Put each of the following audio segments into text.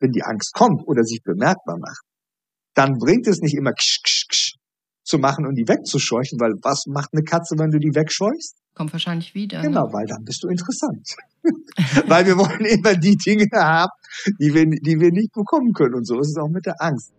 wenn die Angst kommt oder sich bemerkbar macht, dann bringt es nicht immer ksch, ksch, ksch zu machen und die wegzuscheuchen, weil was macht eine Katze, wenn du die wegscheuchst? Kommt wahrscheinlich wieder. Genau, ne? weil dann bist du interessant. weil wir wollen immer die Dinge haben, die wir, die wir nicht bekommen können. Und so ist es auch mit der Angst.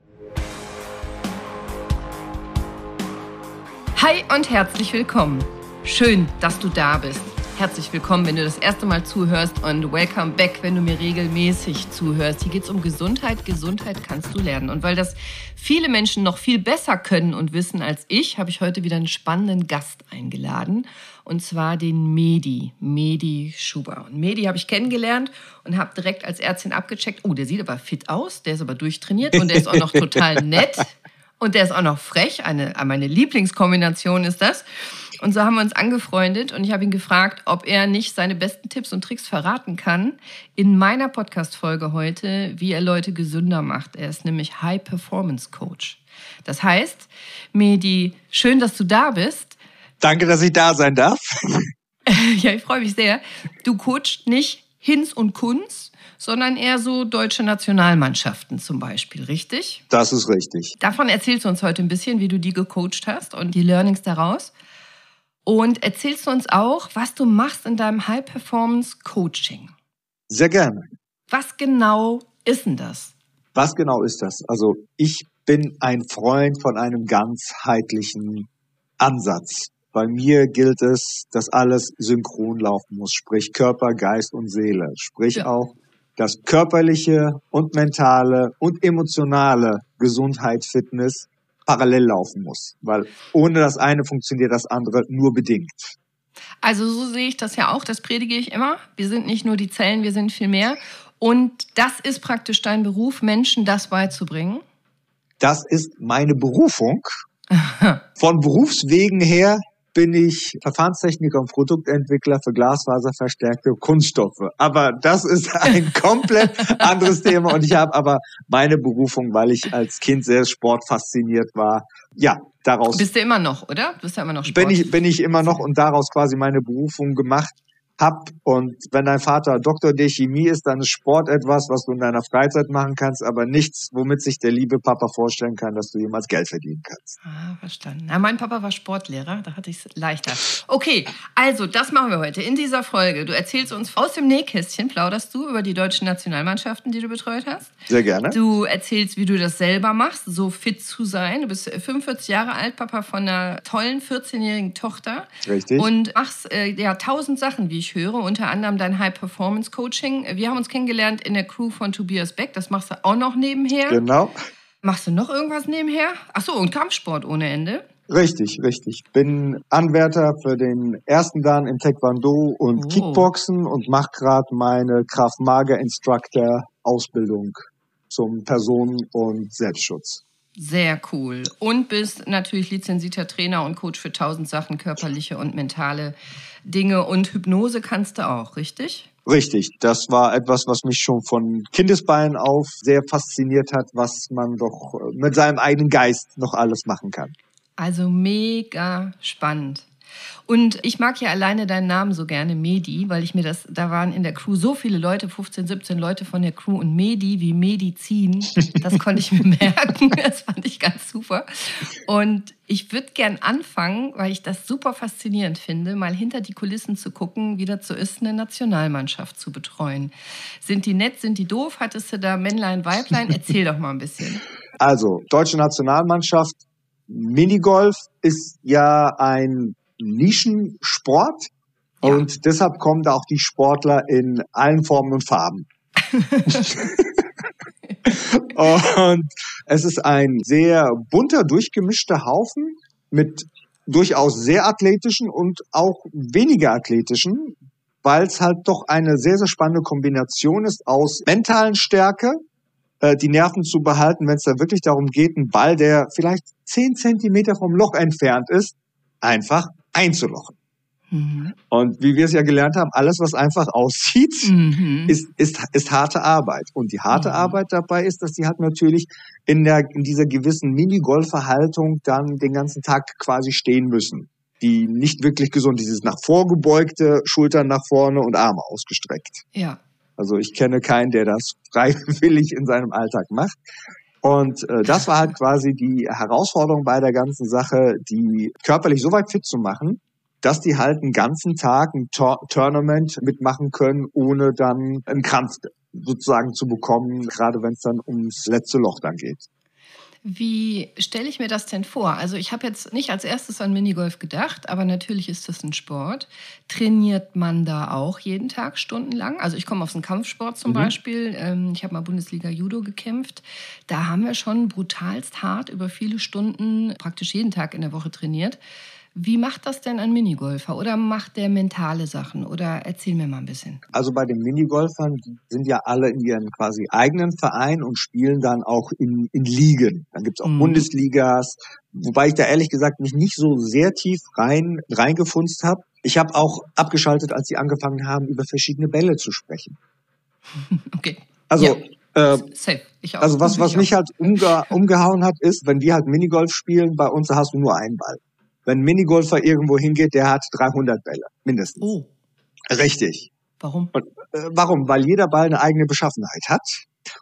Hi und herzlich willkommen. Schön, dass du da bist. Herzlich willkommen, wenn du das erste Mal zuhörst und welcome back, wenn du mir regelmäßig zuhörst. Hier geht es um Gesundheit. Gesundheit kannst du lernen. Und weil das viele Menschen noch viel besser können und wissen als ich, habe ich heute wieder einen spannenden Gast eingeladen. Und zwar den Medi, Medi Schuber. Und Medi habe ich kennengelernt und habe direkt als Ärztin abgecheckt. Oh, der sieht aber fit aus, der ist aber durchtrainiert und der ist auch noch total nett. Und der ist auch noch frech. Eine, meine Lieblingskombination ist das. Und so haben wir uns angefreundet und ich habe ihn gefragt, ob er nicht seine besten Tipps und Tricks verraten kann in meiner Podcast-Folge heute, wie er Leute gesünder macht. Er ist nämlich High Performance Coach. Das heißt, Medi, schön, dass du da bist. Danke, dass ich da sein darf. ja, ich freue mich sehr. Du coachst nicht Hinz und Kunz, sondern eher so deutsche Nationalmannschaften zum Beispiel, richtig? Das ist richtig. Davon erzählst du uns heute ein bisschen, wie du die gecoacht hast und die Learnings daraus. Und erzählst du uns auch, was du machst in deinem High-Performance-Coaching? Sehr gerne. Was genau ist denn das? Was genau ist das? Also ich bin ein Freund von einem ganzheitlichen Ansatz. Bei mir gilt es, dass alles synchron laufen muss, sprich Körper, Geist und Seele, sprich ja. auch dass körperliche und mentale und emotionale Gesundheit, Fitness parallel laufen muss, weil ohne das eine funktioniert das andere nur bedingt. Also so sehe ich das ja auch, das predige ich immer. Wir sind nicht nur die Zellen, wir sind viel mehr. Und das ist praktisch dein Beruf, Menschen das beizubringen? Das ist meine Berufung. Von Berufswegen her bin ich Verfahrenstechniker und Produktentwickler für glasfaserverstärkte Kunststoffe. Aber das ist ein komplett anderes Thema und ich habe aber meine Berufung, weil ich als Kind sehr sportfasziniert war. Ja, daraus. Bist du immer noch, oder? Du bist ja immer noch Sport. Bin ich, bin ich immer noch und daraus quasi meine Berufung gemacht hab. Und wenn dein Vater Doktor der Chemie ist, dann ist Sport etwas, was du in deiner Freizeit machen kannst, aber nichts, womit sich der liebe Papa vorstellen kann, dass du jemals Geld verdienen kannst. Ah, verstanden. Na, mein Papa war Sportlehrer, da hatte ich es leichter. Okay, also das machen wir heute in dieser Folge. Du erzählst uns aus dem Nähkästchen, plauderst du über die deutschen Nationalmannschaften, die du betreut hast. Sehr gerne. Du erzählst, wie du das selber machst, so fit zu sein. Du bist 45 Jahre alt, Papa von einer tollen 14-jährigen Tochter. Richtig. Und machst äh, ja tausend Sachen, wie ich höre, unter anderem dein High-Performance-Coaching. Wir haben uns kennengelernt in der Crew von Tobias Beck. Das machst du auch noch nebenher. Genau. Machst du noch irgendwas nebenher? Ach so, und Kampfsport ohne Ende. Richtig, richtig. Bin Anwärter für den ersten Dan im Taekwondo und oh. Kickboxen und mache gerade meine Kraft Mager Instructor Ausbildung zum Personen- und Selbstschutz. Sehr cool. Und bist natürlich lizenzierter Trainer und Coach für tausend Sachen, körperliche und mentale Dinge. Und Hypnose kannst du auch, richtig? Richtig. Das war etwas, was mich schon von Kindesbeinen auf sehr fasziniert hat, was man doch mit seinem eigenen Geist noch alles machen kann. Also mega spannend. Und ich mag ja alleine deinen Namen so gerne, Medi, weil ich mir das, da waren in der Crew so viele Leute, 15, 17 Leute von der Crew und Medi wie Medizin, das konnte ich mir merken. Das fand ich ganz super. Und ich würde gern anfangen, weil ich das super faszinierend finde, mal hinter die Kulissen zu gucken, wie das so ist, eine Nationalmannschaft zu betreuen. Sind die nett, sind die doof? Hattest du da Männlein, Weiblein? Erzähl doch mal ein bisschen. Also, deutsche Nationalmannschaft, Minigolf ist ja ein Nischensport ja. und deshalb kommen da auch die Sportler in allen Formen und Farben. und es ist ein sehr bunter, durchgemischter Haufen mit durchaus sehr athletischen und auch weniger athletischen, weil es halt doch eine sehr, sehr spannende Kombination ist aus mentalen Stärke, äh, die Nerven zu behalten, wenn es da wirklich darum geht, einen Ball, der vielleicht zehn Zentimeter vom Loch entfernt ist, einfach einzulochen. Mhm. Und wie wir es ja gelernt haben, alles, was einfach aussieht, mhm. ist, ist, ist harte Arbeit. Und die harte mhm. Arbeit dabei ist, dass die halt natürlich in, der, in dieser gewissen Minigolferhaltung dann den ganzen Tag quasi stehen müssen. Die nicht wirklich gesund, dieses nach vorgebeugte, Schultern nach vorne und Arme ausgestreckt. Ja. Also ich kenne keinen, der das freiwillig in seinem Alltag macht. Und äh, das war halt quasi die Herausforderung bei der ganzen Sache, die körperlich so weit fit zu machen, dass die halt einen ganzen Tag ein Tor Tournament mitmachen können, ohne dann einen Krampf sozusagen zu bekommen, gerade wenn es dann ums letzte Loch dann geht. Wie stelle ich mir das denn vor? Also ich habe jetzt nicht als erstes an Minigolf gedacht, aber natürlich ist das ein Sport. Trainiert man da auch jeden Tag stundenlang? Also ich komme aus dem Kampfsport zum mhm. Beispiel. Ähm, ich habe mal Bundesliga Judo gekämpft. Da haben wir schon brutalst hart über viele Stunden, praktisch jeden Tag in der Woche trainiert. Wie macht das denn ein Minigolfer oder macht der mentale Sachen? Oder erzähl mir mal ein bisschen. Also bei den Minigolfern, die sind ja alle in ihren quasi eigenen Verein und spielen dann auch in, in Ligen. Dann gibt's auch mhm. Bundesligas, wobei ich da ehrlich gesagt mich nicht so sehr tief rein reingefunzt habe. Ich habe auch abgeschaltet, als sie angefangen haben, über verschiedene Bälle zu sprechen. Okay. Also ja. Äh, Safe. Ich auch. Also was, was mich halt umge umgehauen hat, ist, wenn wir halt Minigolf spielen, bei uns hast du nur einen Ball. Wenn ein Minigolfer irgendwo hingeht, der hat 300 Bälle, mindestens. Oh. Richtig. Warum? Und, äh, warum? Weil jeder Ball eine eigene Beschaffenheit hat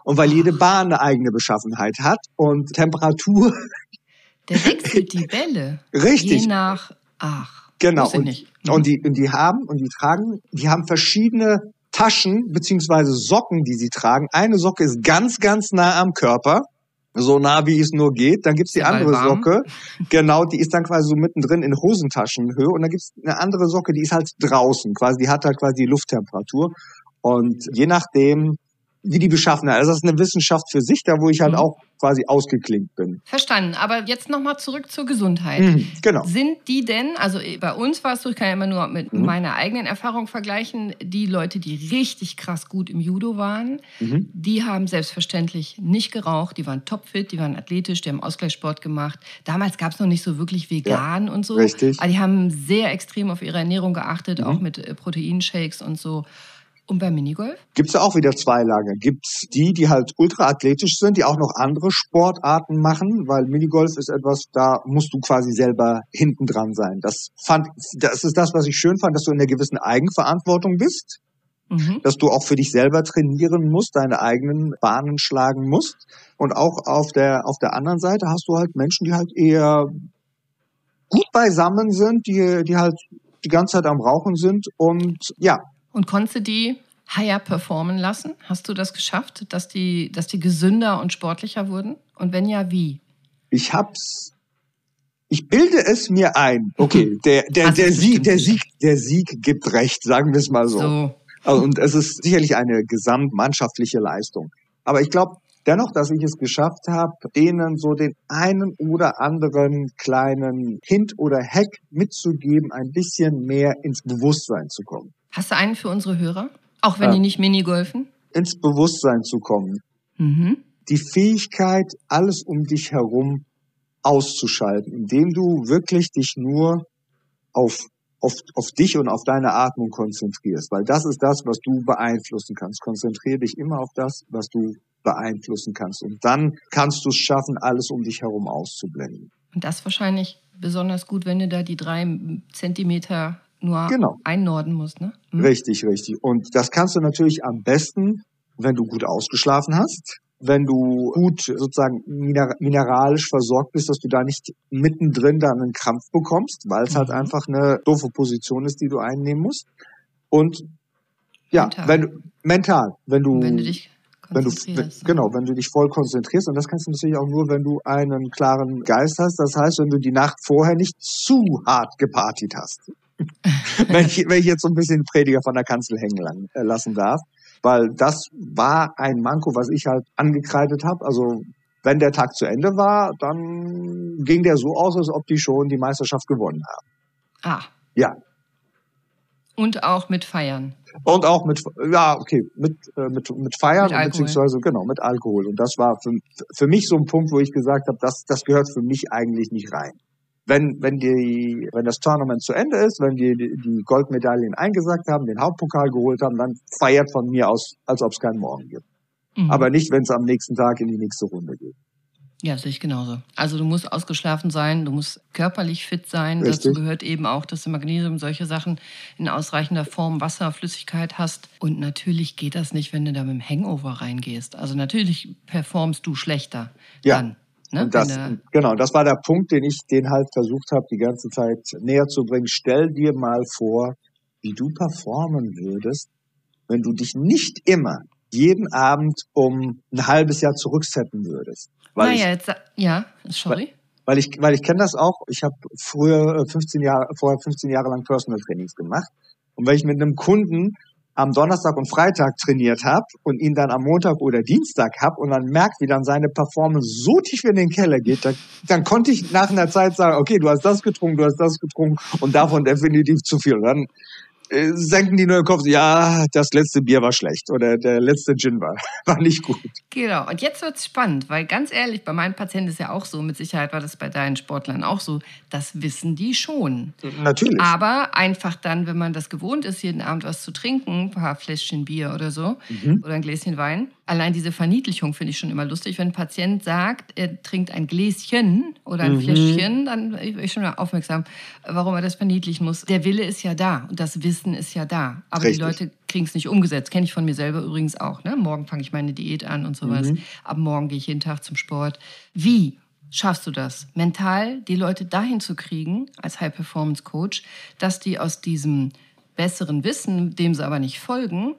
und weil jede Bahn eine eigene Beschaffenheit hat und Temperatur. Der wechselt die Bälle. Richtig. Je nach, ach. Genau. Und, mhm. und, die, und die haben, und die tragen, die haben verschiedene Taschen beziehungsweise Socken, die sie tragen. Eine Socke ist ganz, ganz nah am Körper so nah wie es nur geht. Dann gibt's die andere Socke, genau, die ist dann quasi so mittendrin in Hosentaschenhöhe und dann gibt's eine andere Socke, die ist halt draußen, quasi, die hat halt quasi die Lufttemperatur. Und je nachdem, wie die beschaffen. Also das ist eine Wissenschaft für sich, da wo ich halt mhm. auch quasi ausgeklinkt bin. Verstanden. Aber jetzt nochmal zurück zur Gesundheit. Mhm, genau. Sind die denn, also bei uns war es so, ich kann ja immer nur mit mhm. meiner eigenen Erfahrung vergleichen, die Leute, die richtig krass gut im Judo waren, mhm. die haben selbstverständlich nicht geraucht, die waren topfit, die waren athletisch, die haben Ausgleichssport gemacht. Damals gab es noch nicht so wirklich vegan ja, und so. Richtig. Aber die haben sehr extrem auf ihre Ernährung geachtet, mhm. auch mit äh, Proteinshakes und so. Und beim Minigolf? Gibt's ja auch wieder zwei Lager. Gibt's die, die halt ultraathletisch sind, die auch noch andere Sportarten machen, weil Minigolf ist etwas, da musst du quasi selber hinten dran sein. Das fand, das ist das, was ich schön fand, dass du in einer gewissen Eigenverantwortung bist. Mhm. Dass du auch für dich selber trainieren musst, deine eigenen Bahnen schlagen musst. Und auch auf der, auf der anderen Seite hast du halt Menschen, die halt eher gut beisammen sind, die, die halt die ganze Zeit am Rauchen sind und ja, und konntest du die higher performen lassen? Hast du das geschafft, dass die, dass die gesünder und sportlicher wurden? Und wenn ja, wie? Ich hab's. Ich bilde es mir ein. Okay, der, der, der Sieg, der Sieg, der Sieg gibt recht, sagen wir es mal so. so. Also, und es ist sicherlich eine gesamtmannschaftliche Leistung. Aber ich glaube dennoch, dass ich es geschafft habe, denen so den einen oder anderen kleinen Hint oder Hack mitzugeben, ein bisschen mehr ins Bewusstsein zu kommen. Hast du einen für unsere Hörer? Auch wenn ja. die nicht Minigolfen? Ins Bewusstsein zu kommen. Mhm. Die Fähigkeit, alles um dich herum auszuschalten, indem du wirklich dich nur auf, auf, auf dich und auf deine Atmung konzentrierst. Weil das ist das, was du beeinflussen kannst. Konzentriere dich immer auf das, was du beeinflussen kannst. Und dann kannst du es schaffen, alles um dich herum auszublenden. Und das wahrscheinlich besonders gut, wenn du da die drei Zentimeter nur genau. einnorden musst, ne? Hm? Richtig, richtig. Und das kannst du natürlich am besten, wenn du gut ausgeschlafen hast, wenn du gut sozusagen mineralisch versorgt bist, dass du da nicht mittendrin dann einen Krampf bekommst, weil es halt mhm. halt einfach eine doofe Position ist, die du einnehmen musst. Und ja, mental. wenn du mental, wenn du, wenn du dich wenn du genau, wenn du dich voll konzentrierst und das kannst du natürlich auch nur, wenn du einen klaren Geist hast. Das heißt, wenn du die Nacht vorher nicht zu hart gepartigt hast. wenn, ich, wenn ich jetzt so ein bisschen Prediger von der Kanzel hängen äh, lassen darf. Weil das war ein Manko, was ich halt angekreidet habe. Also wenn der Tag zu Ende war, dann ging der so aus, als ob die schon die Meisterschaft gewonnen haben. Ah. Ja. Und auch mit Feiern. Und auch mit, ja, okay, mit, äh, mit, mit Feiern, mit beziehungsweise, genau, mit Alkohol. Und das war für, für mich so ein Punkt, wo ich gesagt habe, das, das gehört für mich eigentlich nicht rein wenn, wenn die, wenn das Tournament zu Ende ist, wenn die, die Goldmedaillen eingesagt haben, den Hauptpokal geholt haben, dann feiert von mir aus, als ob es keinen Morgen gibt. Mhm. Aber nicht, wenn es am nächsten Tag in die nächste Runde geht. Ja, sehe ich genauso. Also du musst ausgeschlafen sein, du musst körperlich fit sein. Richtig. Dazu gehört eben auch, dass du Magnesium, solche Sachen in ausreichender Form, Wasser, Flüssigkeit hast. Und natürlich geht das nicht, wenn du da mit dem Hangover reingehst. Also natürlich performst du schlechter ja. dann. Ne? Das, genau, das war der Punkt, den ich den halt versucht habe, die ganze Zeit näher zu bringen. Stell dir mal vor, wie du performen würdest, wenn du dich nicht immer jeden Abend um ein halbes Jahr zurücksetzen würdest. Weil naja, ich, jetzt, ja, sorry. Weil, weil ich, weil ich kenne das auch. Ich habe früher 15 äh, Jahre, vorher 15 Jahre lang Personal Trainings gemacht. Und wenn ich mit einem Kunden am Donnerstag und Freitag trainiert habe und ihn dann am Montag oder Dienstag hab und dann merkt, wie dann seine Performance so tief in den Keller geht, dann, dann konnte ich nach einer Zeit sagen, okay, du hast das getrunken, du hast das getrunken und davon definitiv zu viel. Dann äh, senken die nur den Kopf, ja, das letzte Bier war schlecht oder der letzte Gin war, war nicht gut. Genau, und jetzt wird es spannend, weil ganz ehrlich, bei meinen Patienten ist ja auch so, mit Sicherheit war das bei deinen Sportlern auch so, das wissen die schon. Natürlich. Aber einfach dann, wenn man das gewohnt ist, jeden Abend was zu trinken, ein paar Fläschchen Bier oder so mhm. oder ein Gläschen Wein, allein diese Verniedlichung finde ich schon immer lustig. Wenn ein Patient sagt, er trinkt ein Gläschen oder ein mhm. Fläschchen, dann bin ich schon mal aufmerksam, warum er das verniedlichen muss. Der Wille ist ja da und das Wissen ist ja da. Aber Richtig. die Leute kriegen es nicht umgesetzt. Kenne ich von mir selber übrigens auch. Ne? Morgen fange ich meine Diät an und sowas. Mhm. Ab morgen gehe ich jeden Tag zum Sport. Wie schaffst du das, mental die Leute dahin zu kriegen, als High-Performance-Coach, dass die aus diesem besseren Wissen, dem sie aber nicht folgen,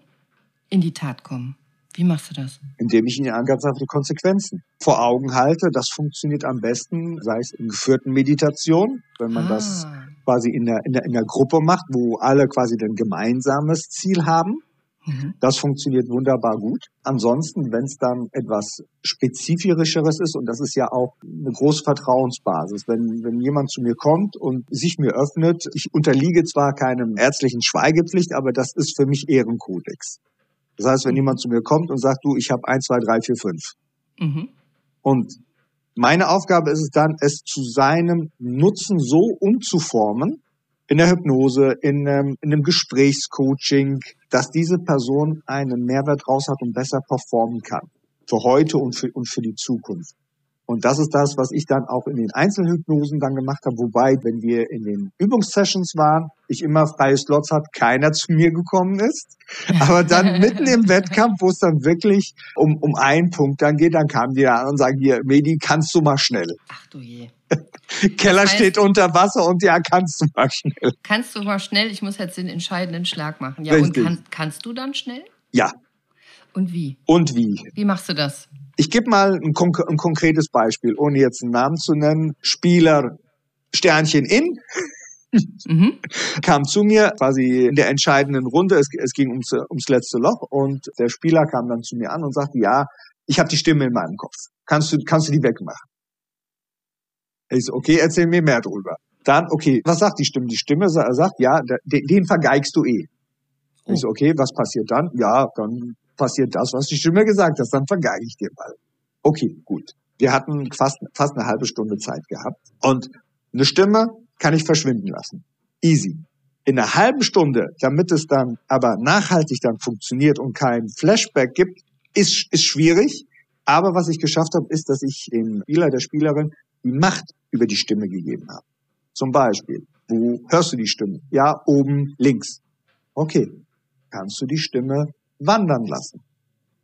in die Tat kommen? Wie machst du das? Indem ich ihnen ganz einfach die Konsequenzen vor Augen halte. Das funktioniert am besten, sei es in geführten Meditation, wenn man ah. das quasi in der, in, der, in der Gruppe macht, wo alle quasi ein gemeinsames Ziel haben. Mhm. Das funktioniert wunderbar gut. Ansonsten, wenn es dann etwas spezifischeres ist, und das ist ja auch eine große Vertrauensbasis, wenn, wenn jemand zu mir kommt und sich mir öffnet, ich unterliege zwar keinem ärztlichen Schweigepflicht, aber das ist für mich Ehrenkodex. Das heißt, wenn jemand zu mir kommt und sagt, du, ich habe eins, zwei, drei, vier, fünf. Mhm. Und meine Aufgabe ist es dann, es zu seinem Nutzen so umzuformen, in der Hypnose, in, ähm, in einem Gesprächscoaching, dass diese Person einen Mehrwert raus hat und besser performen kann. Für heute und für, und für die Zukunft. Und das ist das, was ich dann auch in den Einzelhypnosen dann gemacht habe. Wobei, wenn wir in den Übungssessions waren, ich immer freie Slots hatte, keiner zu mir gekommen ist. Aber dann mitten im Wettkampf, wo es dann wirklich um, um einen Punkt dann geht, dann kamen die an und sagen, hier, Medi, kannst du mal schnell. Ach du je. Keller das heißt, steht unter Wasser und ja, kannst du mal schnell. Kannst du mal schnell? Ich muss jetzt den entscheidenden Schlag machen. Ja, Richtig. und kann, kannst du dann schnell? Ja. Und wie? Und wie? Wie machst du das? Ich gebe mal ein, konk ein, konkretes Beispiel, ohne jetzt einen Namen zu nennen. Spieler Sternchen in. Mhm. kam zu mir quasi in der entscheidenden Runde. Es, es ging ums, ums letzte Loch und der Spieler kam dann zu mir an und sagte, ja, ich habe die Stimme in meinem Kopf. Kannst du, kannst du die wegmachen? Ich so, okay, erzähl mir mehr drüber. Dann, okay, was sagt die Stimme? Die Stimme sagt, ja, den, den vergeigst du eh. Ich so, okay, was passiert dann? Ja, dann passiert das, was die Stimme gesagt hat, dann vergeige ich dir mal. Okay, gut. Wir hatten fast, fast eine halbe Stunde Zeit gehabt und eine Stimme kann ich verschwinden lassen. Easy. In einer halben Stunde, damit es dann aber nachhaltig dann funktioniert und kein Flashback gibt, ist, ist schwierig. Aber was ich geschafft habe, ist, dass ich dem Spieler, der Spielerin die Macht über die Stimme gegeben habe. Zum Beispiel, wo hörst du die Stimme? Ja, oben links. Okay, kannst du die Stimme wandern lassen.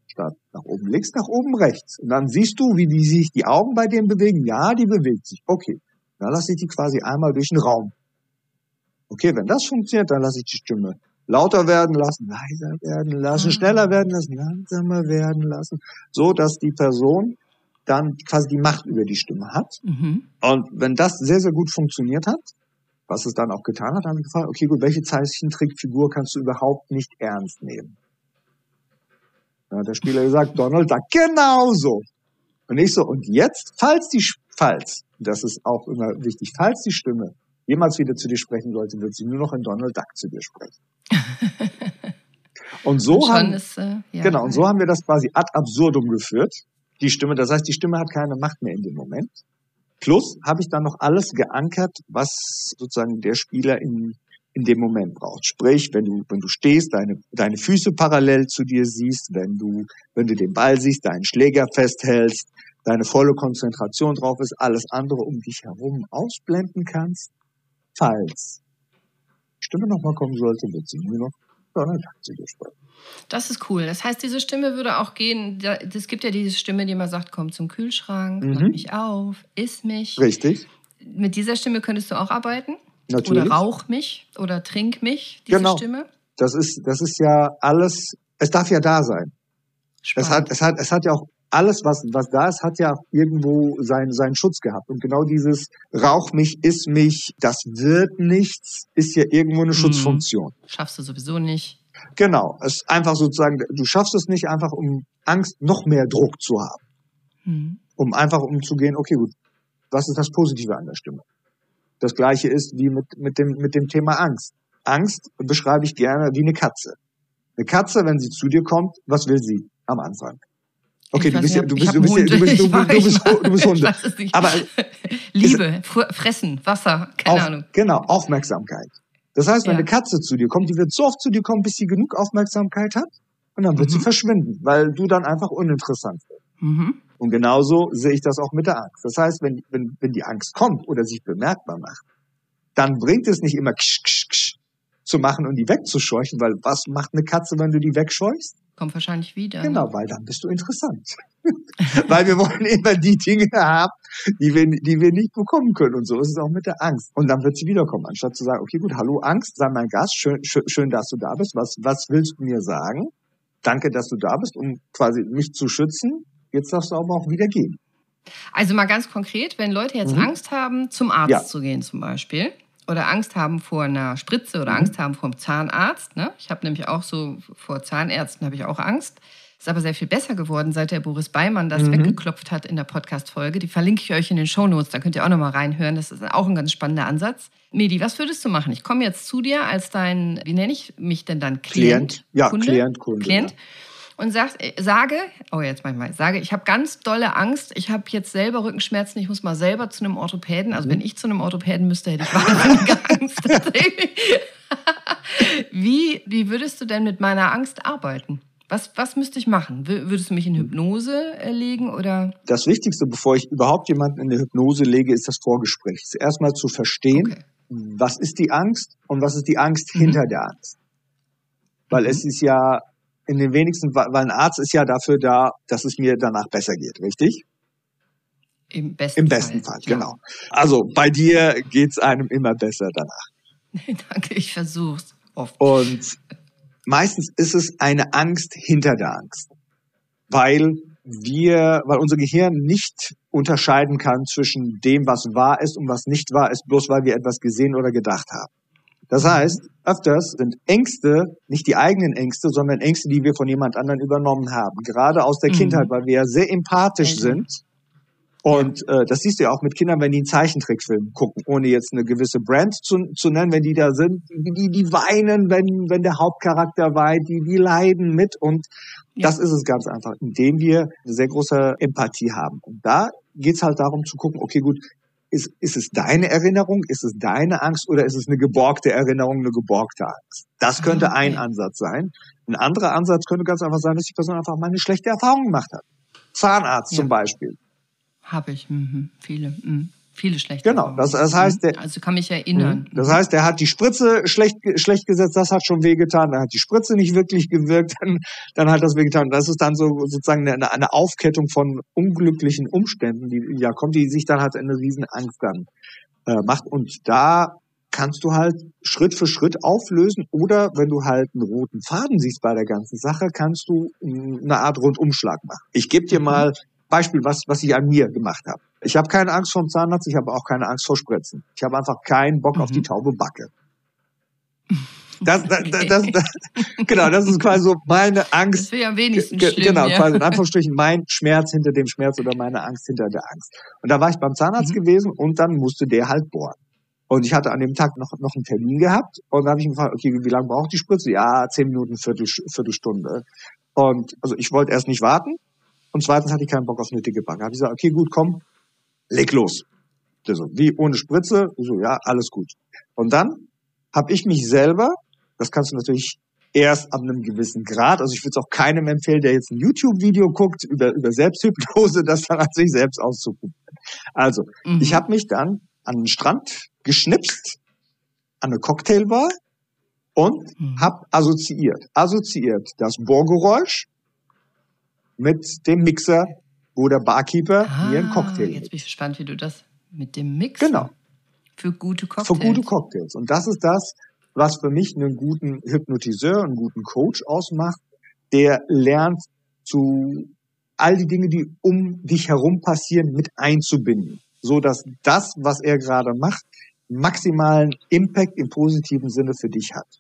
Statt nach oben links, nach oben rechts. Und dann siehst du, wie die sich die Augen bei dem bewegen. Ja, die bewegt sich. Okay. Dann lasse ich die quasi einmal durch den Raum. Okay, wenn das funktioniert, dann lasse ich die Stimme lauter werden lassen, leiser werden lassen, ah. schneller werden lassen, langsamer werden lassen, so dass die Person dann quasi die Macht über die Stimme hat. Mhm. Und wenn das sehr, sehr gut funktioniert hat, was es dann auch getan hat, haben wir gefragt, okay, gut, welche Zeichentrickfigur kannst du überhaupt nicht ernst nehmen? Dann hat der Spieler gesagt, Donald Duck, genauso. Und ich so, und jetzt, falls die, falls, das ist auch immer wichtig, falls die Stimme jemals wieder zu dir sprechen sollte, wird sie nur noch in Donald Duck zu dir sprechen. und so und haben, ist, äh, ja, genau, und so haben wir das quasi ad absurdum geführt. Die Stimme, das heißt, die Stimme hat keine Macht mehr in dem Moment. Plus habe ich dann noch alles geankert, was sozusagen der Spieler in in dem Moment braucht. Sprich, wenn du, wenn du stehst, deine, deine Füße parallel zu dir siehst, wenn du, wenn du den Ball siehst, deinen Schläger festhältst, deine volle Konzentration drauf ist, alles andere um dich herum ausblenden kannst, falls die Stimme nochmal kommen sollte, wird sie nur noch das ist cool. Das heißt, diese Stimme würde auch gehen. Es gibt ja diese Stimme, die immer sagt: Komm zum Kühlschrank, mhm. mach mich auf, iss mich. Richtig. Mit dieser Stimme könntest du auch arbeiten? Natürlich. Oder rauch mich oder trink mich, diese genau. Stimme? Das ist, das ist ja alles, es darf ja da sein. Es hat, es hat, es hat ja auch alles, was, was da ist, hat ja irgendwo seinen, seinen Schutz gehabt. Und genau dieses Rauch mich, iss mich, das wird nichts, ist ja irgendwo eine mhm. Schutzfunktion. Schaffst du sowieso nicht. Genau. Es ist einfach sozusagen, du schaffst es nicht einfach, um Angst noch mehr Druck zu haben. Mhm. Um einfach umzugehen, okay, gut, was ist das Positive an der Stimme? Das gleiche ist wie mit, mit, dem, mit dem Thema Angst. Angst beschreibe ich gerne wie eine Katze. Eine Katze, wenn sie zu dir kommt, was will sie am Anfang? Okay, du bist, ja, du bist, du bist, du bist, du bist, du bist, Hunde. Aber Liebe, fressen, Wasser, keine Ahnung. Genau, Aufmerksamkeit. Das heißt, wenn eine Katze zu dir kommt, die wird so oft zu dir kommen, bis sie genug Aufmerksamkeit hat, und dann wird mhm. sie verschwinden, weil du dann einfach uninteressant wirst. Mhm. Und genauso sehe ich das auch mit der Angst. Das heißt, wenn, wenn, wenn die Angst kommt oder sich bemerkbar macht, dann bringt es nicht immer ksch, ksch, ksch zu machen und die wegzuscheuchen, weil was macht eine Katze, wenn du die wegscheuchst? Kommt wahrscheinlich wieder. Genau, ne? weil dann bist du interessant. weil wir wollen immer die Dinge haben, die wir, die wir nicht bekommen können. Und so ist es auch mit der Angst. Und dann wird sie wiederkommen, anstatt zu sagen, okay, gut, hallo Angst, sei mein Gast, schön, schön, schön dass du da bist. Was, was willst du mir sagen? Danke, dass du da bist, um quasi mich zu schützen. Jetzt darfst du aber auch wieder gehen. Also mal ganz konkret, wenn Leute jetzt mhm. Angst haben, zum Arzt ja. zu gehen zum Beispiel, oder Angst haben vor einer Spritze oder mhm. Angst haben vor einem Zahnarzt. Ne? Ich habe nämlich auch so vor Zahnärzten habe ich auch Angst. Ist aber sehr viel besser geworden, seit der Boris Beimann das mhm. weggeklopft hat in der Podcast-Folge. Die verlinke ich euch in den Show Notes. Da könnt ihr auch nochmal reinhören. Das ist auch ein ganz spannender Ansatz. Medi, was würdest du machen? Ich komme jetzt zu dir als dein, wie nenne ich mich denn dann? Klient? Klient. Ja, Kunde? Klient, Kunde. Klient. Ja und sag, sage, oh jetzt manchmal, sage, ich habe ganz dolle Angst, ich habe jetzt selber Rückenschmerzen, ich muss mal selber zu einem Orthopäden. Also wenn ich zu einem Orthopäden müsste, hätte ich wahnsinnige Angst. wie, wie würdest du denn mit meiner Angst arbeiten? Was, was müsste ich machen? Würdest du mich in Hypnose äh, legen oder? Das Wichtigste, bevor ich überhaupt jemanden in eine Hypnose lege, ist das Vorgespräch. Erstmal zu verstehen, okay. was ist die Angst und was ist die Angst mhm. hinter der Angst. Weil mhm. es ist ja in den wenigsten, weil ein Arzt ist ja dafür da, dass es mir danach besser geht, richtig? Im besten, Im besten Fall, Fall genau. Also bei dir geht's einem immer besser danach. Danke, ich versuch's oft. Und meistens ist es eine Angst hinter der Angst, weil wir, weil unser Gehirn nicht unterscheiden kann zwischen dem, was wahr ist und was nicht wahr ist, bloß weil wir etwas gesehen oder gedacht haben. Das heißt, öfters sind Ängste nicht die eigenen Ängste, sondern Ängste, die wir von jemand anderen übernommen haben. Gerade aus der mhm. Kindheit, weil wir ja sehr empathisch mhm. sind. Und äh, das siehst du ja auch mit Kindern, wenn die einen Zeichentrickfilm gucken, ohne jetzt eine gewisse Brand zu, zu nennen, wenn die da sind, die, die weinen, wenn, wenn der Hauptcharakter weint, die, die leiden mit. Und ja. das ist es ganz einfach, indem wir eine sehr große Empathie haben. Und da geht's halt darum zu gucken, okay, gut, ist, ist es deine Erinnerung? Ist es deine Angst oder ist es eine geborgte Erinnerung, eine geborgte Angst? Das könnte okay. ein Ansatz sein. Ein anderer Ansatz könnte ganz einfach sein, dass die Person einfach mal eine schlechte Erfahrung gemacht hat. Zahnarzt ja. zum Beispiel. Habe ich, mhm. viele. Mhm. Viele schlechte Genau, das, das heißt, der, also kann mich erinnern. Mhm. Das heißt, der hat die Spritze schlecht, schlecht gesetzt, das hat schon wehgetan, dann hat die Spritze nicht wirklich gewirkt, dann, dann hat das wehgetan. Das ist dann so sozusagen eine, eine Aufkettung von unglücklichen Umständen, die ja kommt, die sich dann halt eine riesen Angst dann äh, macht. Und da kannst du halt Schritt für Schritt auflösen oder wenn du halt einen roten Faden siehst bei der ganzen Sache, kannst du eine Art Rundumschlag machen. Ich gebe dir mhm. mal Beispiel, was, was ich an mir gemacht habe. Ich habe keine Angst vor dem Zahnarzt, ich habe auch keine Angst vor Spritzen. Ich habe einfach keinen Bock mhm. auf die mhm. taube Backe. Das, das, okay. das, das, genau, das ist quasi so meine Angst. Das wäre am wenigsten schlimm, Genau, ja. quasi in Anführungsstrichen mein Schmerz hinter dem Schmerz oder meine Angst hinter der Angst. Und da war ich beim Zahnarzt mhm. gewesen und dann musste der halt bohren. Und ich hatte an dem Tag noch, noch einen Termin gehabt und dann habe ich ihn gefragt, okay, wie, wie lange braucht die Spritze? Ja, zehn Minuten, Viertel, Viertelstunde. Und also ich wollte erst nicht warten und zweitens hatte ich keinen Bock auf eine dicke Backe. Habe ich gesagt, okay, gut, komm, leg los. Der so, wie ohne Spritze? Ich so, ja, alles gut. Und dann habe ich mich selber, das kannst du natürlich erst ab einem gewissen Grad. Also ich würde es auch keinem empfehlen, der jetzt ein YouTube-Video guckt über, über Selbsthypnose, das dann an sich selbst auszuprobieren. Also, mhm. ich habe mich dann an den Strand geschnipst, an eine Cocktailbar und mhm. habe assoziiert. Assoziiert das Bohrgeräusch mit dem Mixer, wo der Barkeeper ah, mir einen Cocktail Jetzt bin ich gespannt, wie du das mit dem Mixer genau. für gute Cocktails. Für gute Cocktails. Und das ist das, was für mich einen guten Hypnotiseur, einen guten Coach ausmacht, der lernt zu all die Dinge, die um dich herum passieren, mit einzubinden, so dass das, was er gerade macht, maximalen Impact im positiven Sinne für dich hat.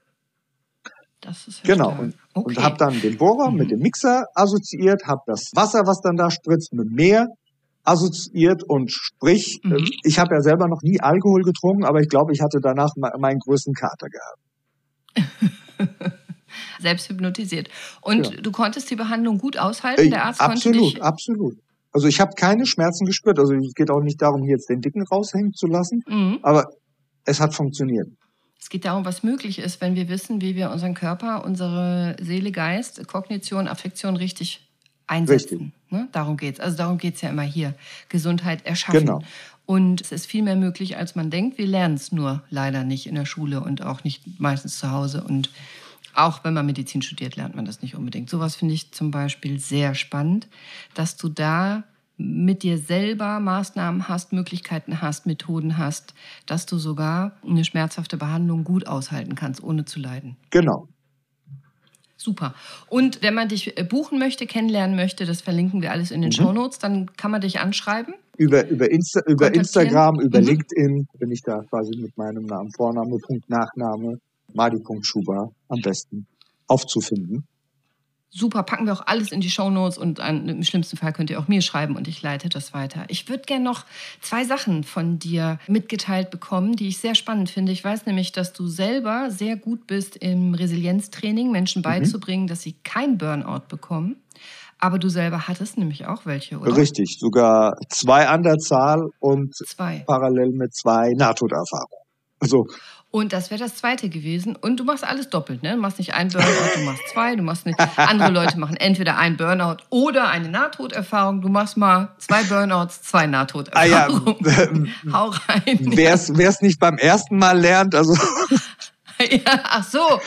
Das ist genau und, okay. und habe dann den Bohrer mhm. mit dem Mixer assoziiert, habe das Wasser, was dann da spritzt, mit Meer assoziiert und sprich, mhm. ich habe ja selber noch nie Alkohol getrunken, aber ich glaube, ich hatte danach meinen größten Kater gehabt. Selbst hypnotisiert. Und ja. du konntest die Behandlung gut aushalten? Der Arzt absolut, konnte dich absolut. Also ich habe keine Schmerzen gespürt. Also es geht auch nicht darum, jetzt den Dicken raushängen zu lassen, mhm. aber es hat funktioniert. Es geht darum, was möglich ist, wenn wir wissen, wie wir unseren Körper, unsere Seele, Geist, Kognition, Affektion richtig einsetzen. Ne? Darum geht's. Also darum geht's ja immer hier. Gesundheit erschaffen. Genau. Und es ist viel mehr möglich, als man denkt. Wir lernen es nur leider nicht in der Schule und auch nicht meistens zu Hause. Und auch wenn man Medizin studiert, lernt man das nicht unbedingt. Sowas finde ich zum Beispiel sehr spannend, dass du da mit dir selber Maßnahmen hast, Möglichkeiten hast, Methoden hast, dass du sogar eine schmerzhafte Behandlung gut aushalten kannst, ohne zu leiden. Genau. Super. Und wenn man dich äh, buchen möchte, kennenlernen möchte, das verlinken wir alles in den mhm. Show Notes, dann kann man dich anschreiben. Über, über, Insta, über Instagram, über mhm. LinkedIn bin ich da quasi mit meinem Namen, Vorname, Punkt, Nachname, Madi.schuba am besten aufzufinden. Super, packen wir auch alles in die Show Notes und an, im schlimmsten Fall könnt ihr auch mir schreiben und ich leite das weiter. Ich würde gerne noch zwei Sachen von dir mitgeteilt bekommen, die ich sehr spannend finde. Ich weiß nämlich, dass du selber sehr gut bist im Resilienztraining, Menschen mhm. beizubringen, dass sie kein Burnout bekommen. Aber du selber hattest nämlich auch welche, oder? Richtig, sogar zwei an der Zahl und zwei. parallel mit zwei Nahtoderfahrungen. Also und das wäre das zweite gewesen. Und du machst alles doppelt, ne? Du machst nicht ein Burnout, du machst zwei, du machst nicht. Andere Leute machen entweder ein Burnout oder eine Nahtoderfahrung. Du machst mal zwei Burnouts, zwei Nahtoderfahrungen. Ah ja, Hau rein. Wer es nicht beim ersten Mal lernt, also ja, ach so.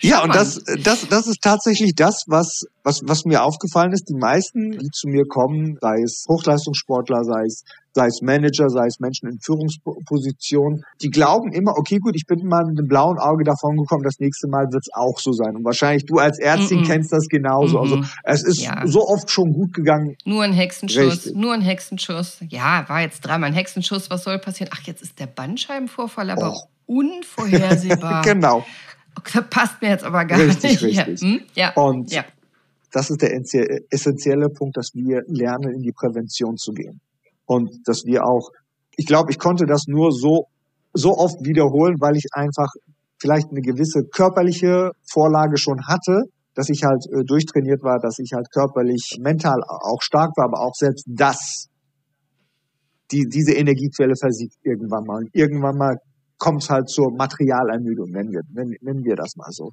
ja, und das, das, das ist tatsächlich das, was, was, was mir aufgefallen ist. Die meisten, die zu mir kommen, sei es Hochleistungssportler, sei es, sei es Manager, sei es Menschen in Führungspositionen, die glauben immer, okay, gut, ich bin mal mit einem blauen Auge davon gekommen, das nächste Mal wird es auch so sein. Und wahrscheinlich du als Ärztin mm -mm. kennst das genauso. Mm also es ist ja. so oft schon gut gegangen. Nur ein Hexenschuss, Richtig. nur ein Hexenschuss. Ja, war jetzt dreimal ein Hexenschuss, was soll passieren? Ach, jetzt ist der Bandscheibenvorfall aber oh unvorhersehbar. genau. Passt mir jetzt aber gar richtig, nicht. Richtig. Hm? Ja. Und ja. das ist der essentielle Punkt, dass wir lernen, in die Prävention zu gehen. Und dass wir auch, ich glaube, ich konnte das nur so, so oft wiederholen, weil ich einfach vielleicht eine gewisse körperliche Vorlage schon hatte, dass ich halt äh, durchtrainiert war, dass ich halt körperlich, mental auch stark war, aber auch selbst das, die, diese Energiequelle versiegt irgendwann mal. Und irgendwann mal kommt es halt zur Materialermüdung, nennen wir, nennen, nennen wir das mal so.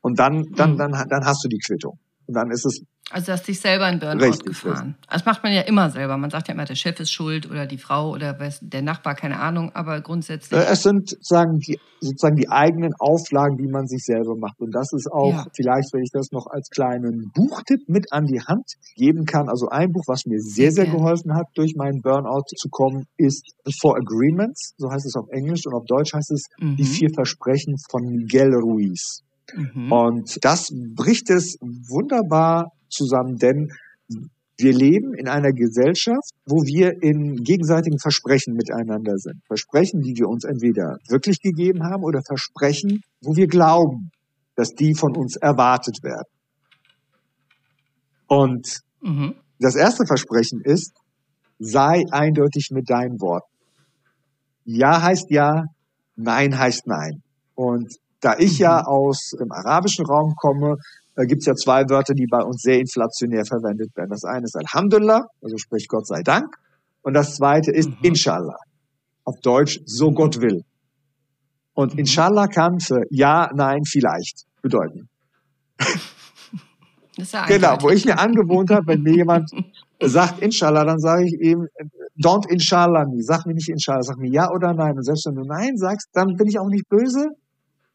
Und dann, dann, mhm. dann, dann hast du die Quittung. Und dann ist es. Also du hast dich selber in Burnout richtig, gefahren. Richtig. Das macht man ja immer selber. Man sagt ja immer, der Chef ist schuld oder die Frau oder der Nachbar, keine Ahnung, aber grundsätzlich. Äh, es sind sozusagen die, sozusagen die eigenen Auflagen, die man sich selber macht. Und das ist auch ja. vielleicht, wenn ich das noch als kleinen Buchtipp mit an die Hand geben kann. Also ein Buch, was mir sehr, sehr geholfen hat, durch meinen Burnout zu kommen, ist The Four Agreements. So heißt es auf Englisch und auf Deutsch heißt es mhm. Die vier Versprechen von Miguel Ruiz. Mhm. Und das bricht es wunderbar zusammen, denn wir leben in einer Gesellschaft, wo wir in gegenseitigen Versprechen miteinander sind. Versprechen, die wir uns entweder wirklich gegeben haben oder Versprechen, wo wir glauben, dass die von uns erwartet werden. Und mhm. das erste Versprechen ist, sei eindeutig mit deinen Worten. Ja heißt ja, nein heißt nein. Und da ich ja mhm. aus dem arabischen Raum komme, äh, gibt es ja zwei Wörter, die bei uns sehr inflationär verwendet werden. Das eine ist Alhamdulillah, also sprich Gott sei Dank. Und das zweite ist mhm. Inshallah. Auf Deutsch, so Gott will. Und mhm. Inshallah kann für Ja, Nein, vielleicht bedeuten. Ja Genau, wo ich mir angewohnt habe, wenn mir jemand sagt Inshallah, dann sage ich ihm, don't Inshallah me. Sag mir nicht Inshallah, sag mir ja oder nein. Und selbst wenn du nein sagst, dann bin ich auch nicht böse,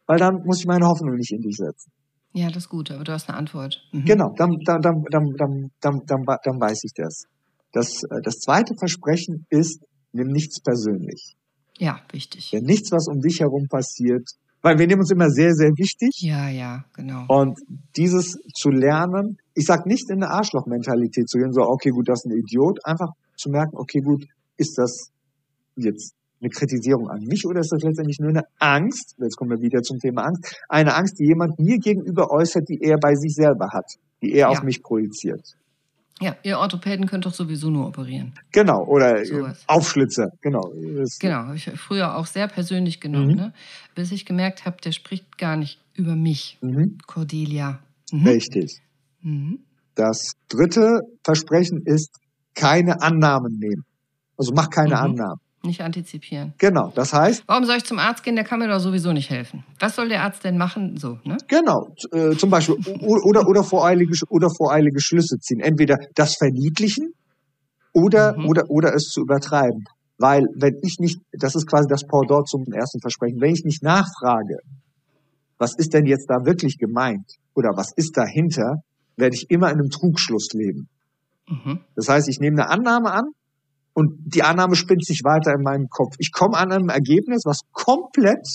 weil dann muss ich meine Hoffnung nicht in dich setzen. Ja, das ist gut, aber du hast eine Antwort. Mhm. Genau, dann, dann, dann, dann, dann, dann, dann, dann weiß ich das. Das, äh, das zweite Versprechen ist, nimm nichts persönlich. Ja, wichtig. Denn nichts, was um dich herum passiert, weil wir nehmen uns immer sehr, sehr wichtig. Ja, ja, genau. Und dieses zu lernen, ich sag nicht in eine Arschloch-Mentalität zu gehen, so, okay, gut, das ist ein Idiot, einfach zu merken, okay, gut, ist das jetzt eine Kritisierung an mich oder ist das letztendlich nur eine Angst, jetzt kommen wir wieder zum Thema Angst, eine Angst, die jemand mir gegenüber äußert, die er bei sich selber hat, die er Ja. auf mich projiziert. Ja, ihr Orthopäden könnt doch sowieso nur operieren. Genau, oder äh, Sowas. Aufschlitzer, genau. Genau, habe ich früher auch sehr persönlich genommen, Mhm. ne? bis ich gemerkt habe, der spricht gar nicht über mich. Mhm, Cordelia. Mhm. richtig. Mhm. Das dritte Versprechen ist, keine Annahmen nehmen. Also mach keine Mhm. Annahmen. Nicht antizipieren. Genau, das heißt, Warum soll ich zum Arzt gehen? Der kann mir doch sowieso nicht helfen. Was soll der Arzt denn machen? So, ne? Genau, äh, zum Beispiel oder oder voreilige oder voreilige Schlüsse ziehen. Entweder das verniedlichen oder Mhm. oder oder es zu übertreiben, weil wenn ich nicht, das ist quasi das Pendant zum ersten Versprechen, wenn ich nicht nachfrage, was ist denn jetzt da wirklich gemeint oder was ist dahinter, werde ich immer in einem Trugschluss leben. Mhm. Das heißt, ich nehme eine Annahme an und die Annahme spinnt sich weiter in meinem Kopf. Ich komme an einem Ergebnis, was komplett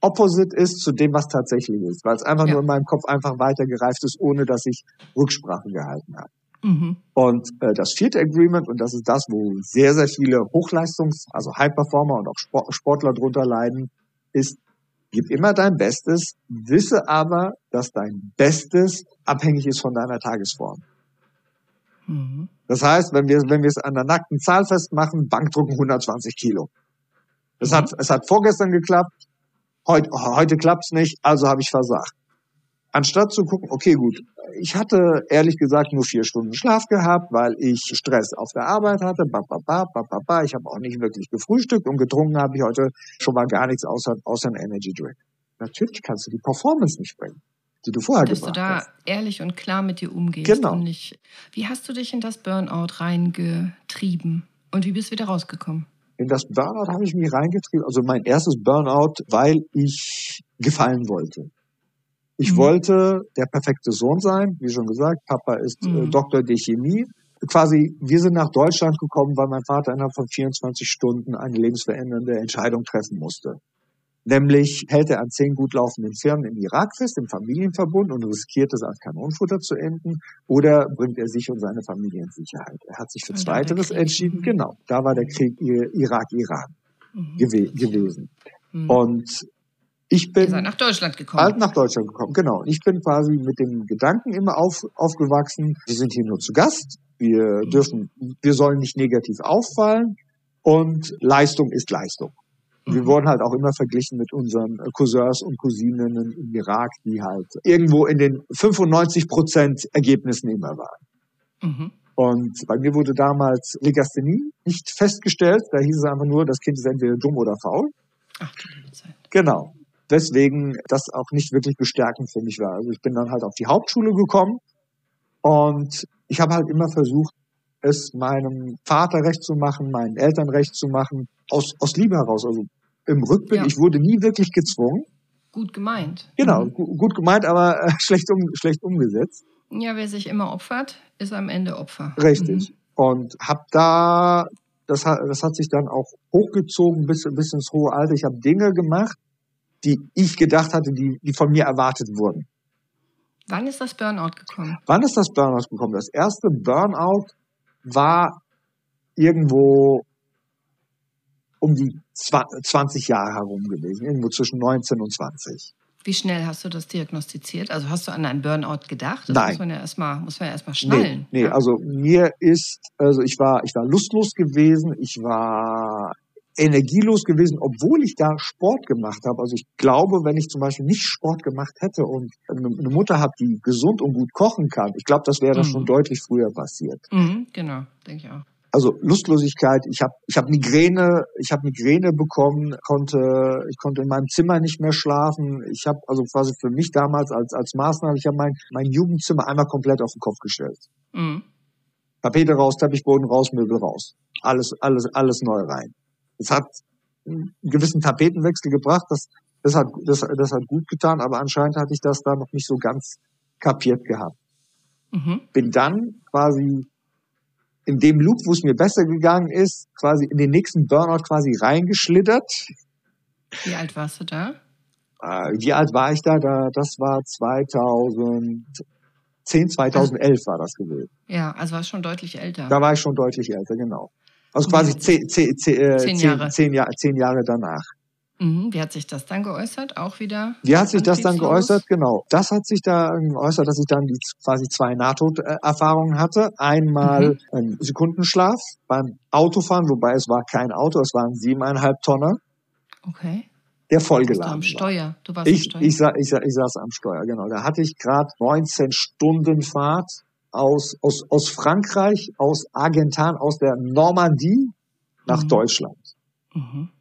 opposite ist zu dem, was tatsächlich ist, weil es einfach Ja. nur in meinem Kopf einfach weitergereift ist, ohne dass ich Rücksprache gehalten habe. Mhm. Und äh, das vierte Agreement, und das ist das, wo sehr, sehr viele Hochleistungs-, also High-Performer und auch Sport Sportler drunter leiden, ist, gib immer dein Bestes, wisse aber, dass dein Bestes abhängig ist von deiner Tagesform. Mhm. Das heißt, wenn wir, wenn wir es an der nackten Zahl festmachen, Bankdrücken 120 Kilo. Es hat, es hat vorgestern geklappt, heute, heute klappt's nicht, also habe ich versagt. Anstatt zu gucken, okay, gut, ich hatte ehrlich gesagt nur vier Stunden Schlaf gehabt, weil ich Stress auf der Arbeit hatte, ba, ba, ba, ba, ba, ba. ich habe auch nicht wirklich gefrühstückt und getrunken habe ich heute schon mal gar nichts außer, außer ein Energy Drink. Natürlich kannst du die Performance nicht bringen, die du vorher Dass du gebracht da hast. ehrlich und klar mit dir umgehst. Genau. Und nicht, wie hast du dich in das Burnout reingetrieben? Und wie bist du wieder rausgekommen? In das Burnout habe ich mich reingetrieben. Also mein erstes Burnout, weil ich gefallen wollte. Ich Mhm. wollte der perfekte Sohn sein, wie schon gesagt. Papa ist äh, Mhm. Doktor der Chemie. Quasi, wir sind nach Deutschland gekommen, weil mein Vater innerhalb von 24 Stunden eine lebensverändernde Entscheidung treffen musste. Nämlich hält er an zehn gut laufenden Firmen im Irak fest, im Familienverbund und riskiert es als Kanonenfutter zu enden, oder bringt er sich und seine Familie in Sicherheit. Er hat sich für Zweiteres entschieden. Mhm. Genau, da war der Krieg Irak-Iran Mhm. gewe gewesen. Mhm. Und ich Ihr bin seid nach Deutschland gekommen. bald nach Deutschland gekommen. Genau. Ich bin quasi mit dem Gedanken immer auf, aufgewachsen, wir sind hier nur zu Gast, wir dürfen, wir sollen nicht negativ auffallen und Leistung ist Leistung. Wir Mhm. wurden halt auch immer verglichen mit unseren äh, Cousins und Cousininnen im Irak, die halt irgendwo in den 95 Prozent Ergebnissen immer waren. Mhm. Und bei mir wurde damals Legasthenie nicht festgestellt. Da hieß es einfach nur, das Kind ist entweder dumm oder faul. Ach. Genau. Deswegen das auch nicht wirklich bestärkend für mich war. Also ich bin dann halt auf die Hauptschule gekommen und ich habe halt immer versucht, es meinem Vater recht zu machen, meinen Eltern recht zu machen, aus, aus Liebe heraus. Also im Rückblick, Ja. ich wurde nie wirklich gezwungen. Gut gemeint. Genau, Mhm. gu- gut gemeint, aber äh, schlecht, um, schlecht umgesetzt. Ja, wer sich immer opfert, ist am Ende Opfer. Richtig. Und hab da, das hat, das hat sich dann auch hochgezogen bis, bis ins hohe Alter. Ich habe Dinge gemacht, die ich gedacht hatte, die, die von mir erwartet wurden. Mhm. Wann ist das Burnout gekommen? Wann ist das Burnout gekommen? Das erste Burnout war irgendwo um die zwa- 20 Jahre herum gewesen, irgendwo zwischen 19 und 20. Wie schnell hast du das diagnostiziert? Also hast du an einen Burnout gedacht? Das Nein. muss man ja erstmal, muss man ja erstmal schnallen. Nee, nee, also mir ist, also ich war, ich war lustlos gewesen, ich war energielos gewesen, obwohl ich da Sport gemacht habe. Also ich glaube, wenn ich zum Beispiel nicht Sport gemacht hätte und eine eine Mutter habe, die gesund und gut kochen kann, ich glaube, das wäre Mhm. schon deutlich früher passiert. Mhm, genau, denke ich auch. Also Lustlosigkeit, ich habe ich hab Migräne, ich habe Migräne bekommen, konnte ich konnte in meinem Zimmer nicht mehr schlafen. Ich habe also quasi für mich damals als als Maßnahme, ich habe mein mein Jugendzimmer einmal komplett auf den Kopf gestellt. Mhm. Tapete raus, Teppichboden raus, Möbel raus. Alles alles alles neu rein. Es hat einen gewissen Tapetenwechsel gebracht, das das hat das das hat gut getan, aber anscheinend hatte ich das da noch nicht so ganz kapiert gehabt. Mhm. Bin dann quasi in dem Loop, wo es mir besser gegangen ist, quasi in den nächsten Burnout quasi reingeschlittert. Wie alt warst du da? Äh, wie alt war ich da? da das war 2010, 2011 war das gewesen. Ja, also war schon deutlich älter. Da war ich schon deutlich älter, genau. Also quasi zehn, zehn, zehn, äh, zehn, Jahre. Zehn, zehn, zehn Jahre danach. Mhm. Wie hat sich das dann geäußert? Auch wieder? Wie hat sich das dann geäußert? Genau. Das hat sich da geäußert, dass ich dann die quasi zwei Nahtoderfahrungen hatte. Einmal mhm. ein Sekundenschlaf beim Autofahren, wobei es war kein Auto, es waren siebeneinhalb Tonner. Okay. Der vollgeladen am Steuer. Du warst ich, am Steuer. Ich, sa ich, sa ich saß am Steuer, genau. Da hatte ich gerade 19 Stunden Fahrt aus, aus, aus Frankreich, aus Argentan, aus der Normandie nach mhm. Deutschland. Mhm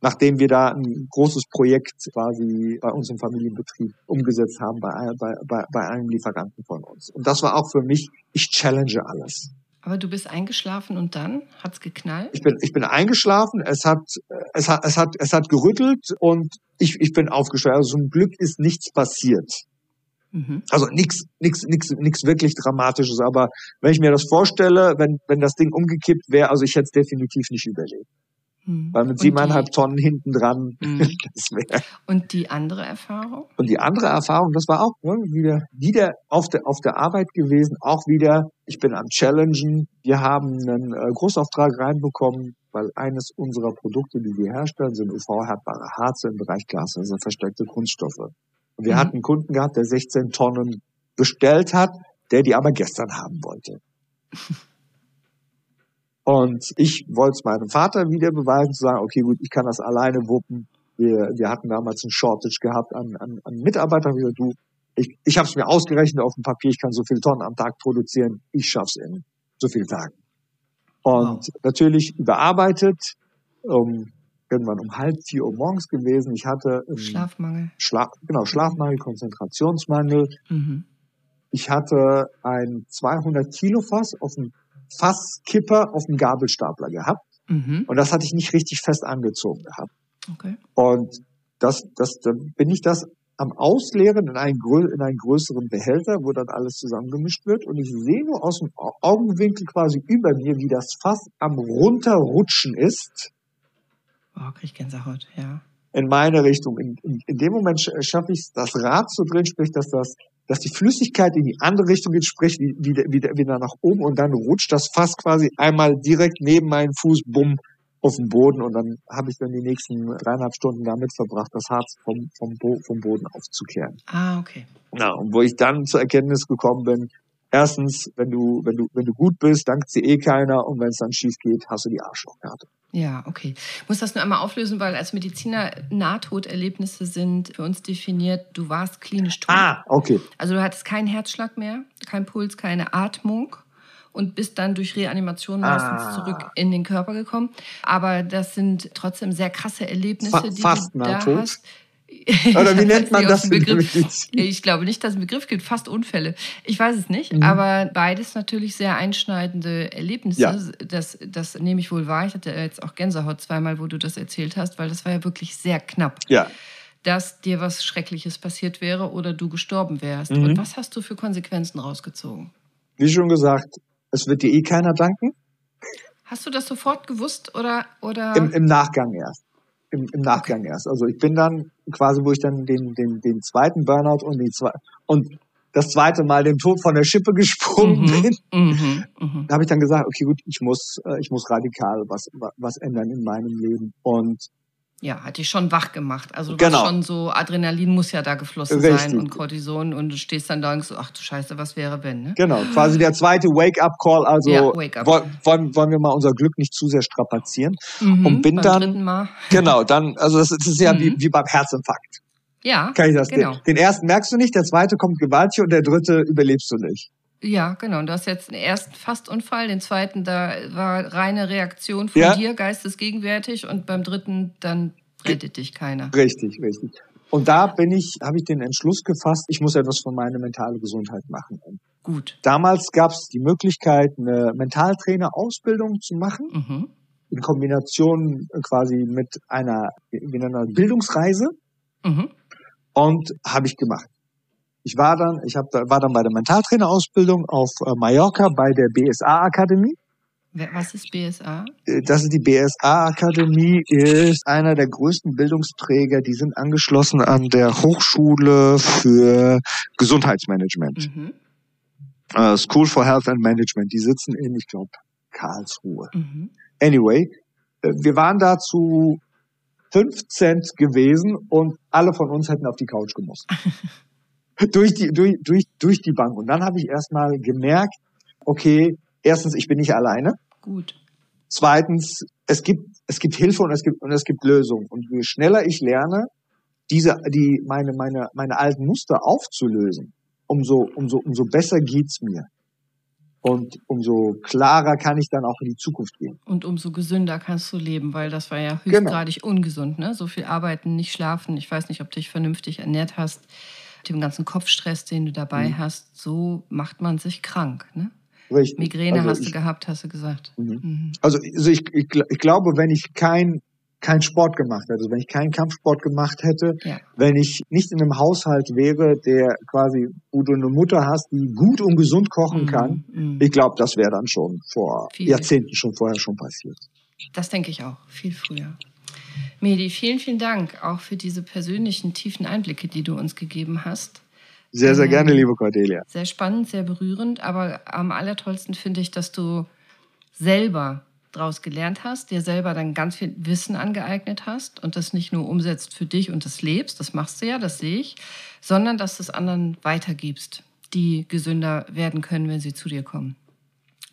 nachdem wir da ein großes Projekt quasi bei uns im Familienbetrieb umgesetzt haben, bei, bei, bei, bei einem Lieferanten von uns. Und das war auch für mich, ich challenge alles. Aber du bist eingeschlafen und dann hat's geknallt? Ich bin, ich bin eingeschlafen, es hat, es hat, es hat, es hat gerüttelt und ich, ich bin aufgestanden. Also zum Glück ist nichts passiert. Mhm. Also nichts, nichts, nichts, nichts wirklich Dramatisches. Aber wenn ich mir das vorstelle, wenn, wenn das Ding umgekippt wäre, also ich hätte es definitiv nicht überlebt. Mhm. Weil mit siebeneinhalb Tonnen hinten dran, mhm. das wäre. Und die andere Erfahrung? Und die andere Erfahrung, das war auch ne, wieder, wieder auf der, auf der Arbeit gewesen, auch wieder, ich bin am Challengen. Wir haben einen äh, Großauftrag reinbekommen, weil eines unserer Produkte, die wir herstellen, sind UV-härtbare Harze im Bereich Glas, also versteckte Kunststoffe. Und wir mhm. hatten einen Kunden gehabt, der 16 Tonnen bestellt hat, der die aber gestern haben wollte. Und ich wollte es meinem Vater wieder beweisen, zu sagen, okay, gut, ich kann das alleine wuppen. Wir, wir hatten damals einen Shortage gehabt an, an, an Mitarbeitern. Wie du, ich, ich habe es mir ausgerechnet auf dem Papier, ich kann so viele Tonnen am Tag produzieren. Ich schaff's in so vielen Tagen. Und wow. natürlich überarbeitet, um, irgendwann um halb vier Uhr morgens gewesen. Ich hatte Schlafmangel. Schla genau, Schlafmangel, Konzentrationsmangel. Mhm. Ich hatte ein 200 Kilo Fass auf dem Fasskipper auf dem Gabelstapler gehabt. Mhm. Und das hatte ich nicht richtig fest angezogen gehabt. Okay. Und das, das, dann bin ich das am Ausleeren in einen, in einen größeren Behälter, wo dann alles zusammengemischt wird. Und ich sehe nur aus dem Augenwinkel quasi über mir, wie das Fass am runterrutschen ist. Oh, krieg ich Gänsehaut, ja. In meine Richtung. In, in, in dem Moment schaffe ich es, das Rad zu drehen, sprich, dass das dass die Flüssigkeit in die andere Richtung geht, sprich wieder, wieder, wieder nach oben und dann rutscht das Fass quasi einmal direkt neben meinen Fuß, bumm, auf den Boden und dann habe ich dann die nächsten dreieinhalb Stunden damit verbracht, das Harz vom, vom, Bo vom Boden aufzukehren. Ah, okay. Ja, und wo ich dann zur Erkenntnis gekommen bin, erstens, wenn du, wenn du, wenn du gut bist, dankt sie eh keiner und wenn es dann schief geht, hast du die Arschlochkarte. Ja, okay. Ich muss das nur einmal auflösen, weil als Mediziner Nahtoderlebnisse sind für uns definiert, du warst klinisch tot. Ah, okay. Also du hattest keinen Herzschlag mehr, kein Puls, keine Atmung und bist dann durch Reanimation meistens ah. zurück in den Körper gekommen. Aber das sind trotzdem sehr krasse Erlebnisse, Fa die du da hast. Oder wie nennt man das? Ich glaube nicht, dass es einen Begriff gibt. Fast Unfälle. Ich weiß es nicht. Mhm. Aber beides natürlich sehr einschneidende Erlebnisse. Ja. Das, das nehme ich wohl wahr. Ich hatte jetzt auch Gänsehaut zweimal, wo du das erzählt hast, weil das war ja wirklich sehr knapp. Ja. Dass dir was Schreckliches passiert wäre oder du gestorben wärst. Mhm. Und was hast du für Konsequenzen rausgezogen? Wie schon gesagt, es wird dir eh keiner danken. Hast du das sofort gewusst oder? oder? Im, im Nachgang erst im, im Nachgang erst. Also ich bin dann quasi, wo ich dann den, den, den zweiten Burnout und die zwei, und das zweite Mal den Tod von der Schippe gesprungen mhm, bin, mhm, mh. da habe ich dann gesagt, okay, gut, ich muss, äh, ich muss radikal was, was ändern in meinem Leben. Und ja, hat dich schon wach gemacht. Also du genau. schon so, Adrenalin muss ja da geflossen Richtig. sein und Cortison und du stehst dann da und so, ach du Scheiße, was wäre wenn, ne? Genau, quasi der zweite Wake-up-Call, also ja, Wake -up. wollen, wollen wir mal unser Glück nicht zu sehr strapazieren. Mhm, und bin dann, genau, dann, also das, das ist ja mhm. wie, wie beim Herzinfarkt. Ja, Kann ich das, genau. Den, den ersten merkst du nicht, der zweite kommt gewaltig und der dritte überlebst du nicht. Ja, genau. Du hast jetzt den ersten Fastunfall, den zweiten, da war reine Reaktion von Ja. dir, geistesgegenwärtig, und beim dritten, dann rettet dich keiner. Richtig, richtig. Und da bin ich, habe ich den Entschluss gefasst, ich muss etwas für meine mentale Gesundheit machen. Gut. damals gab es die Möglichkeit, eine Mentaltrainer-Ausbildung zu machen, Mhm. in Kombination äh, quasi mit einer, man, das, Bildungsreise. Mhm. Und habe ich gemacht. Ich war dann, ich hab, war dann bei der Mentaltrainer-Ausbildung auf äh, Mallorca bei der BSA-Akademie. Wer- Was ist BSA? Äh, Das ist die BSA-Akademie, ist einer der größten Bildungsträger. Die sind angeschlossen an der Hochschule für Gesundheitsmanagement. Mhm. Äh, School for Health and Management. Die sitzen in, ich glaube, Karlsruhe. Mhm. Anyway, wir waren da zu 15 gewesen und alle von uns hätten auf die Couch gemusst. durch, die, durch, durch, durch die Bank. Und dann habe ich erstmal gemerkt, okay, erstens, ich bin nicht alleine. Gut. Zweitens, es gibt, es gibt Hilfe und es gibt, und es gibt Lösungen. Und je schneller ich lerne, diese, die, meine, meine, meine alten Muster aufzulösen, umso, umso, umso besser geht's mir. Und umso klarer kann ich dann auch in die Zukunft gehen. Und umso gesünder kannst du leben, weil das war ja Genau. höchstgradig ungesund, ne? So viel arbeiten, nicht schlafen. Ich weiß nicht, ob du dich vernünftig ernährt hast. Dem ganzen Kopfstress, den du dabei Mhm. hast, so macht man sich krank, ne? Richtig. Migräne Also hast du ich, gehabt, hast du gesagt. Mhm. Mhm. Also, also ich, ich, ich glaube, wenn ich kein kein Sport gemacht hätte, also wenn ich keinen Kampfsport gemacht hätte, Ja. wenn ich nicht in einem Haushalt wäre, der quasi, wo du eine Mutter hast, die gut und gesund kochen Mhm. kann, Mhm. ich glaube, das wäre dann schon vor Viel. Jahrzehnten schon vorher schon passiert. Das denke ich auch, viel früher. Medi, vielen, vielen Dank auch für diese persönlichen, tiefen Einblicke, die du uns gegeben hast. Sehr, sehr Ähm, gerne, liebe Cordelia. Sehr spannend, sehr berührend, aber am allertollsten finde ich, dass du selber draus gelernt hast, dir selber dann ganz viel Wissen angeeignet hast und das nicht nur umsetzt für dich und das lebst, das machst du ja, das sehe ich, sondern dass du es anderen weitergibst, die gesünder werden können, wenn sie zu dir kommen.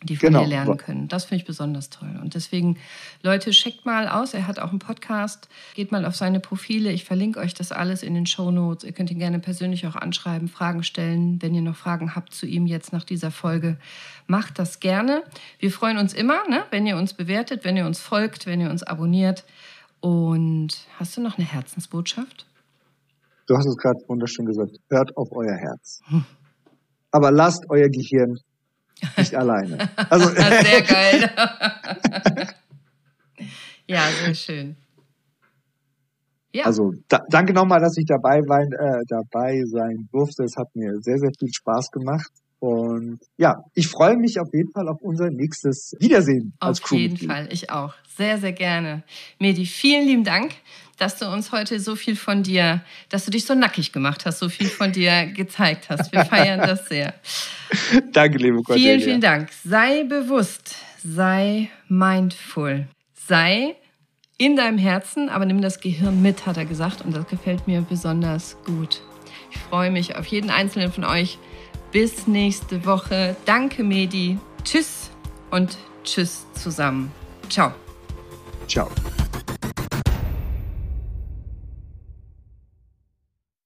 Die von Genau. dir lernen können. Das finde ich besonders toll. Und deswegen, Leute, checkt mal aus. Er hat auch einen Podcast. Geht mal auf seine Profile. Ich verlinke euch das alles in den Show Notes. Ihr könnt ihn gerne persönlich auch anschreiben, Fragen stellen. Wenn ihr noch Fragen habt zu ihm jetzt nach dieser Folge, macht das gerne. Wir freuen uns immer, ne? wenn ihr uns bewertet, wenn ihr uns folgt, wenn ihr uns abonniert. Und hast du noch eine Herzensbotschaft? Du hast es gerade wunderschön gesagt. Hört auf euer Herz. Aber lasst euer Gehirn nicht alleine. Also, Sehr geil. ja, sehr schön. Ja, Also da, danke nochmal, dass ich dabei, war, äh, dabei sein durfte. Es hat mir sehr, sehr viel Spaß gemacht. Und ja, ich freue mich auf jeden Fall auf unser nächstes Wiedersehen als auf jeden. Fall. Ich auch. Sehr, sehr gerne. Medi, vielen lieben Dank, dass du uns heute so viel von dir, dass du dich so nackig gemacht hast, so viel von dir gezeigt hast. Wir feiern das sehr. Danke, liebe Cordelia. Vielen, vielen Dank. Sei bewusst, sei mindful, sei in deinem Herzen, aber nimm das Gehirn mit, hat er gesagt. Und das gefällt mir besonders gut. Ich freue mich auf jeden einzelnen von euch. Bis nächste Woche. Danke, Medi. Tschüss und tschüss zusammen. Ciao. Ciao.